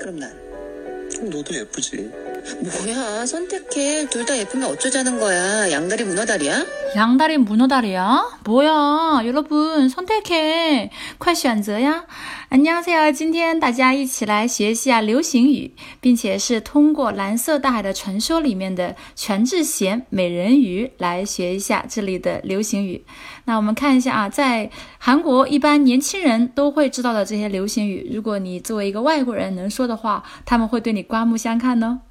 그럼 난 너도 예쁘지. 뭐야 선택해 둘 다 예쁘면 어쩌자는 거야 양다리 문어다리야? 양다리 문어다리야? 뭐야, 여러분 선택해. 快选择呀！ 안녕하세요，今天大家一起来学习啊流行语，并且是通过《蓝色大海的传说》里面的全智贤美人鱼来学一下这里的流行语。那我们看一下啊，在韩国一般年轻人都会知道的这些流行语，如果你作为一个外国人能说的话，他们会对你刮目相看呢。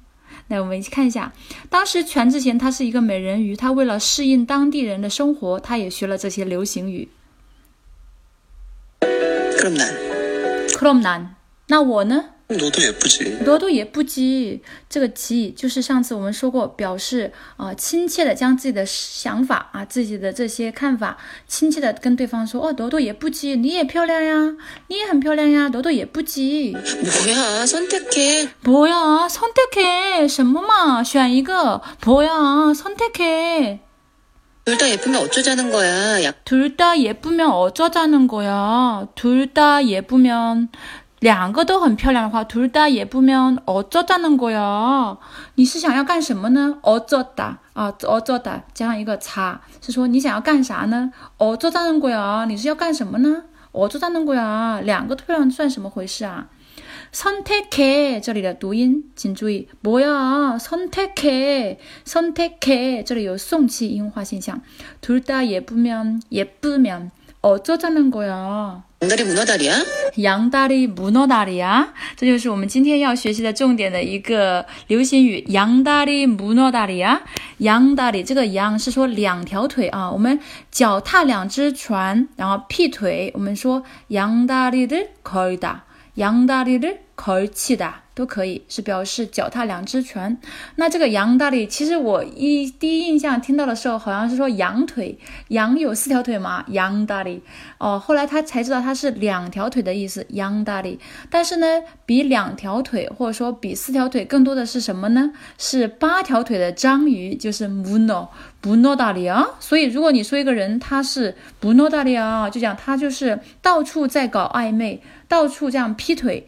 来，我们一起看一下，当时全智贤他是一个美人鱼，他为了适应当地人的生活，他也学了这些流行语。그럼난그럼난那我呢？너도 예쁘지. 多多也不急，这个急就是上次我们说过，表示啊、呃亲切的将自己的想法啊自己的这些看法亲切的跟对方说哦，多多也不急，你也漂亮呀，你也很漂亮呀，多多也不急。 뭐야 선택해 뭐야선택해什么嘛？选一个。뭐야선택해 둘 다 예쁘면 어쩌자는 거야 양 둘 다 예쁘면 어쩌자는 거야. 둘 다 예쁘면 两个都很漂亮的话，둘다 예쁘면 어쩌자는 거야. 你是想要干什么呢？어쩌다啊，어쩌다加上一个차，是说你想要干啥呢？어쩌자는 거야，你是要干什么呢？어쩌자는 거야，两个都漂亮算什么回事啊？선택해这里的读音请注意，뭐야선택해선택해这里有送气音化现象。둘다예쁘면예쁘면 어쩌자는 거야。 양다리 문어다리야? 양다리문어다리야，这就是我们今天要学习的重点的一个流行语。양다리문어다리야，양다리这个양是说两条腿啊，我们脚踏两只船，然后劈腿，我们说양다리를걸다양다리를 걸치다都可以，是表示脚踏两只船。那这个羊大里，其实我一第一印象听到的时候，好像是说羊腿，羊有四条腿嘛，羊大里。哦，后来他才知道它是两条腿的意思，羊大里。但是呢，比两条腿或者说比四条腿更多的是什么呢？是八条腿的章鱼，就是 muno muno 大里啊。所以如果你说一个人他是 muno 大里啊，就讲他就是到处在搞暧昧，到处这样劈腿。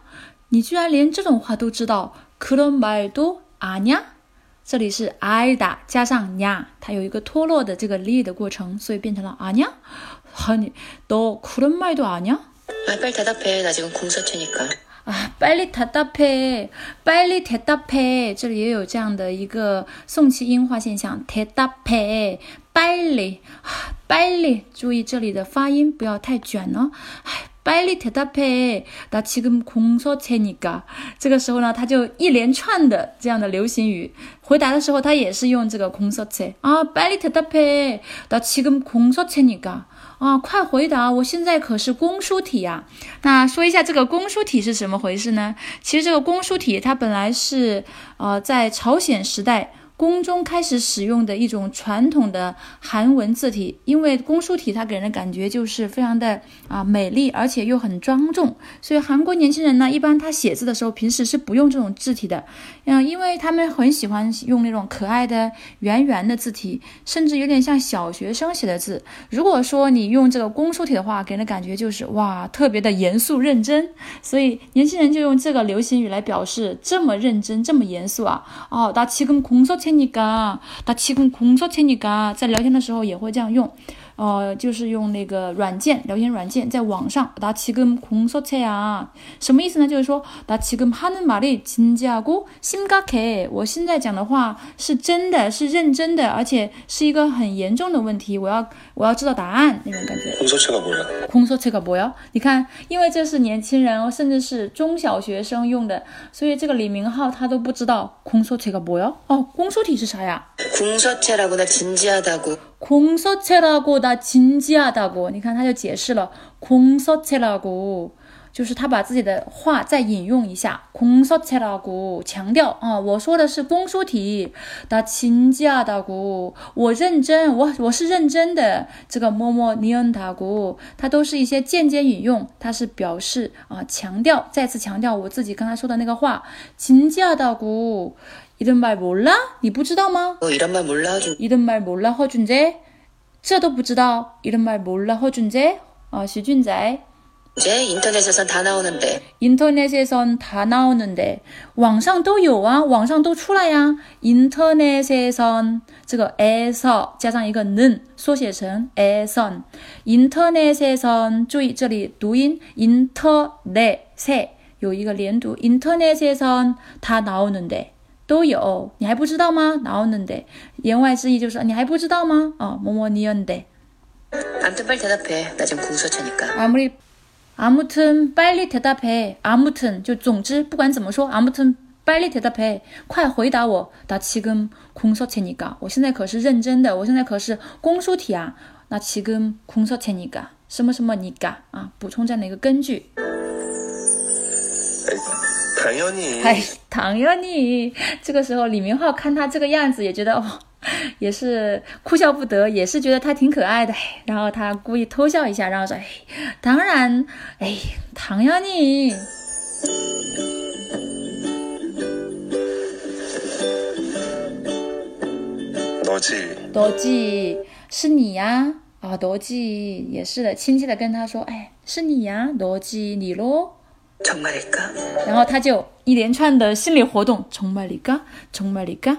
你居然连这种话都知道？그런말도아냐？这里是알다加上냐，它有一个脱落的这个리的过程，所以变成了아냐？아니너그런말도아냐？ 아 빨리 대답해 나 지금 공사체니까 啊，빨리대답해빨리대답해这里也有这样的一个送气音化现象，대답해빨리빨리注意这里的发音不要太卷哦。 빨리대답해나지금공서체니까这个时候呢，他就一连串的这样的流行语回答的时候，他也是用这个공서체啊，빨리대답해나지금공서체니까啊，快回答！我现在可是公输体呀。那说一下这个公输体是什么回事呢？其实这个公输体它本来是呃在朝鲜时代。 宫中开始使用的一种传统的韩文字体，因为宫书体它给人的感觉就是非常的啊美丽，而且又很庄重。所以韩国年轻人呢，一般他写字的时候，平时是不用这种字体的。嗯，因为他们很喜欢用那种可爱的、圆圆的字体，甚至有点像小学生写的字。如果说你用这个宫书体的话，给人的感觉就是哇，特别的严肃认真。所以年轻人就用这个流行语来表示这么认真，这么严肃啊。哦，大七宫宫书体。 체 니까나지금공서체니까在聊天的时候也会这样用， 呃，就是用那个软件聊天软件，在网上나지금공서체야什么意思呢？就是说나지금하는말이진지하고심각해我现在讲的话是真的，是认真的，而且是一个很严重的问题，我要我要知道答案那种感觉。 공서체가 뭐야? 공서체가 뭐야？你看，因为这是年轻人，甚至是中小学生用的，所以这个李明浩他都不知道공서체가 뭐야？哦，公说体是啥呀？ 공서체라고 나 진지하다고 공서체라고 나 진지하다고. 你看他就解释了공서체라고 就是他把自己的话再引用一下，공서체라고强调啊，我说的是公书体，다진지하다 고， 我认真，我我是认真的。这个么么니언다 고， 它都是一些间接引用，它是表示啊强调，再次强调我自己刚才说的那个话，진지하다 고， 이런말몰 라？ 你不知道吗？ 어, 이런 말 몰라 좀 이런말몰라 허준재， 这都不知道，이런말몰라 허준재啊，徐俊仔。 이제 인터넷에선 다 나오는데 인터넷에선 다 나오는데 网上都有啊，网上都出来呀。인터넷에선 这个 에서 加上一个는缩写成 에선。 인터넷에선 注意这里读音 인터넷에 有一个连读 인터넷에선 다 나오는데 都有，你还不知道吗？ 나오는데 言外之意就是你还不知道吗？啊，뭐뭐니언데 아무튼 빨리 대답해 나 지금 궁서체니까 아무리 아무튼 빨리 대답해. 아무튼 就总之不管怎么说 아무튼 빨리 대답해. 快回答我. 나 지금 공서체니까. 我现在可是认真的.我现在可是公书题啊. 나 지금 공서체니까. 什么什么니까. 啊,补充这样的一个根据. 당연히 哎，당연히这个时候李明浩看他这个样子，也觉得哦，也是哭笑不得，也是觉得他挺可爱的。然后他故意偷笑一下，然后说：“哎，当然，哎，당연히。 너지 너지是你呀，啊，너지也是的，亲切的跟他说：“哎，是你呀，너지你喽。” 정말일까? 然后他就一连串的心理活动，정말일까정말일까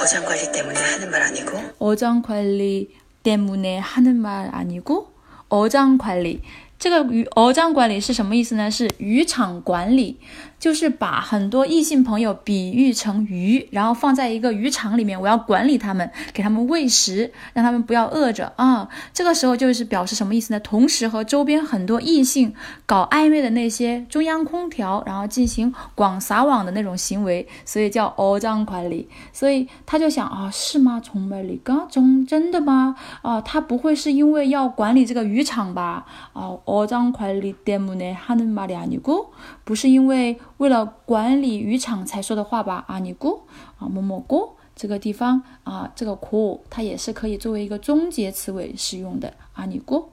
어장 관리 때문에 하는 말 아니고 어장 관리 때문에 하는 말 아니고 어장 관리 这个渔어장管理是什么意思呢？是渔场管理， 就是把很多异性朋友比喻成鱼，然后放在一个渔场里面，我要管理他们，给他们喂食，让他们不要饿着啊。这个时候就是表示什么意思呢？同时和周边很多异性搞暧昧的那些中央空调，然后进行广撒网的那种行为，所以叫어장管理。所以他就想啊，是吗？从美里刚中真的吗？啊，他不会是因为要管理这个渔场吧？啊。 어장 관리 때문에 하는 말이 아니고 不是因为 为了管理渔场才说的话吧 아니고 啊某某고这个地方啊这个 고 它也是可以作为一个终结词尾使用的 아니고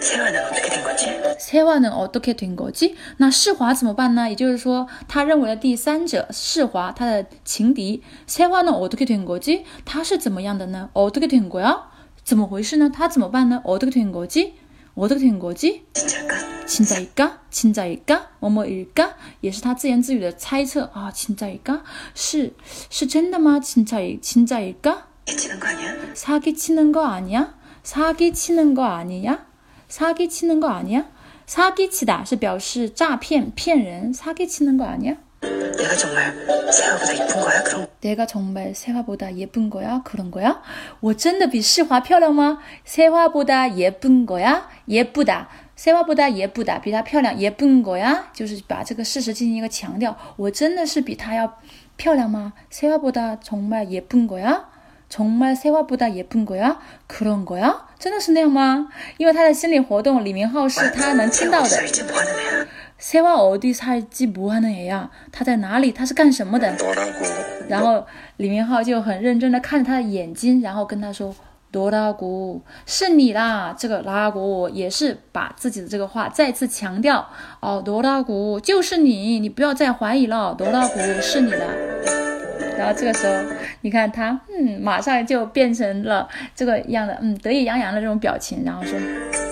세화는 어떻게 된 거지? 세화는 어떻게 된 거지? 那世华怎么办呢？也就是说，他认为的第三者世华，他的情敌 세화는 어떻게 된 거지? 他是怎么样的呢？ 어떻게 된 거야? 怎么回事呢？他怎么办呢？ 어떻게 된 거지? 어떻게 된 거지? 진짜일까? 진짜일까? 진짜일까? 뭐뭐일까? 也是他自言自语的猜测啊 진짜일까? 是是真的吗? 진짜일 진짜일까? 해치는 거 아니야? 사기치는 거 아니야? 사기치는 거 아니야? 사기치는 거 아니야? 사기치다 是表示诈骗骗人 사기치는 거 아니야? 내가 정말 세화보다 이쁜 거야? 그럼 내가 정말 세화보다 예쁜 거야? 그런 거야? 我真的比世华漂亮吗? 세화보다 예쁜 거야? 예쁘다. 세화보다 예쁘다. 比她漂亮 예쁜 거야? 就是把这个事实进行一个强调.我真的是比她要漂亮吗? 세화보다 정말 예쁜 거야? 정말 세화보다 예쁜 거야? 그런 거야? 真的是那样吗?因为他的心理活动李明浩是他能听到的. 살지 뭐 하는 애야? 세화 어디 살지 뭐 하는 애야? 他在哪里?他是干什么的? 너라고 然后李明浩就很认真的看着他的眼睛，然后跟他说：“罗拉古，是你啦！”这个拉古也是把自己的这个话再次强调哦，罗拉古就是你，你不要再怀疑了，罗拉古是你的。然后这个时候，你看他，嗯，马上就变成了这个样的，嗯，得意洋洋的这种表情，然后说 개 좋아. “给出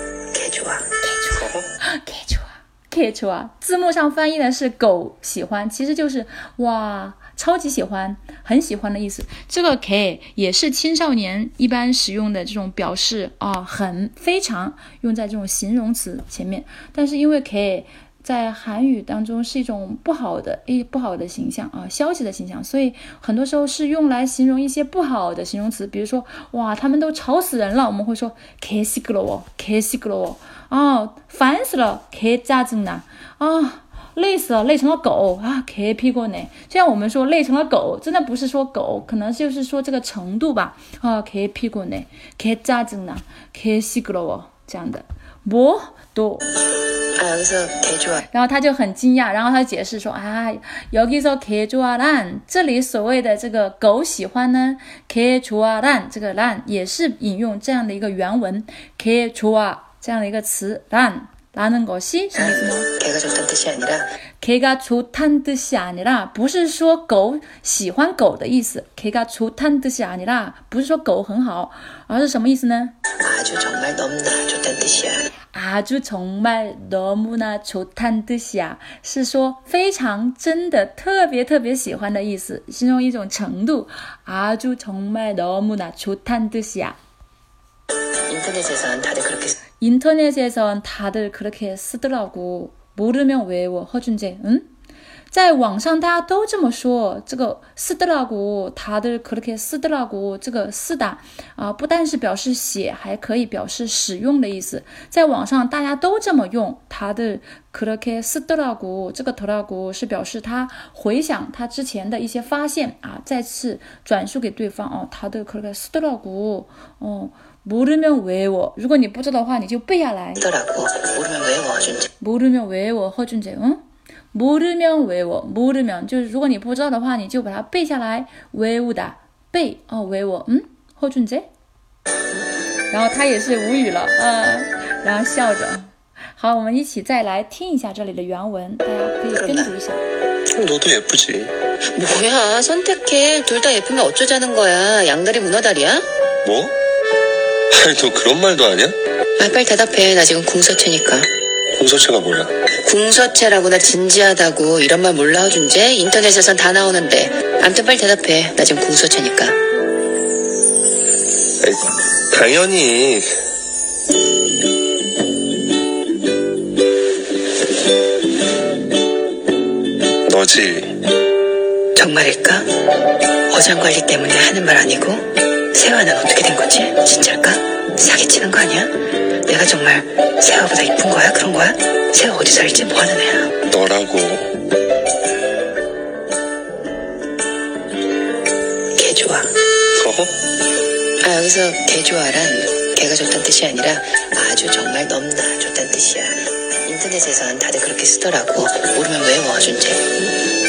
kate 啊，字幕上翻译的是狗喜欢，其实就是哇，超级喜欢，很喜欢的意思。这个 K 也是青少年一般使用的这种表示啊，很非常用在这种形容词前面。但是因为 K 在韩语当中是一种不好的、一不好的形象啊，消极的形象，所以很多时候是用来形容一些不好的形容词。比如说哇，他们都吵死人了，我们会说 KISSY GLOW，KISSY GLOW。워， 啊，烦死了 k 짜증나啊。累死了，累成了狗啊！개피곤 해。 这样我们说累成了狗，真的不是说狗，可能就是说这个程度吧。啊，개피곤 해， 개짜증 나， 개시끄러 워， 这样的。뭐또 아 여기서 개 좋아. 然后他就很惊讶，然后他解释说啊，여기서개좋아란这里所谓的这个狗喜欢呢，개좋아란这个란也是引用这样的一个原文개좋아 这样的一个词란라는것이什么意思呢？ 개가 좋다는 뜻이 아니라 개가 좋다는 뜻이 아니라 不是说狗喜欢狗的意思，개가 좋다는 뜻이 아니라 不是说狗很好，而是什么意思呢？ 아주 정말 너무나 좋다는 뜻이야. 아주 정말 너무나 좋다는 뜻이야，是说非常真的特别特别喜欢的意思，形容一种程度。아주 정말 너무나 좋다는 뜻이야。 인터넷에선 다들 그렇게 쓰- 인터넷에선 다들 그렇게 쓰더라고. 모르면 외워 허준재. 응? 在网上大家都这么说，这个쓰더라고，다들그렇게쓰더라고，这个쓰다啊，不但是表示写，还可以表示使用的意思。在网上大家都这么用，다들그렇게쓰더라고，这个더라고是表示他回想他之前的一些发现啊，再次转述给对方哦，다들그렇게쓰더라고，哦， 모르면외워。如果你不知道的话，你就背下来。 쓰더라고. 모르면 외워 준재. 모르면 외워 허준재 응? 모르면 외워 모르면 就是如果你不知道的话，你就把它背下来외우다 背哦 외워 嗯 허준재 然后他也是无语了啊，然后笑着。好，我们一起再来听一下这里的原文，大家可以跟读一下。 너도 예쁘지. 뭐야 선택해. 둘 다 예쁘면 어쩌자는 거야. 양다리 문어다리야? 뭐? 아니 너 그런 말도 하냐? 아 빨리 대답해. 나 지금 궁서체니까. 공서체가 뭐야? 궁서체라고 나 진지하다고 이런 말 몰라 준재? 인터넷에선 다 나오는데. 암튼 빨리 대답해. 나 지금 궁서체니까. 아이, 당연히 너지. 정말일까? 어장 관리 때문에 하는 말 아니고? 세화는 어떻게 된 거지? 진짜일까? 사기치는 거 아니야? 내가 정말 세화보다 이쁜 거야? 그런 거야? 세화 어디 살지? 뭐 하는 애야? 너라고. 개 좋아. 어? 아 여기서 개 좋아란 개가 좋다는 뜻이 아니라 아주 정말 너무나 좋다는 뜻이야. 인터넷에선 다들 그렇게 쓰더라고. 모르면 외워 준재.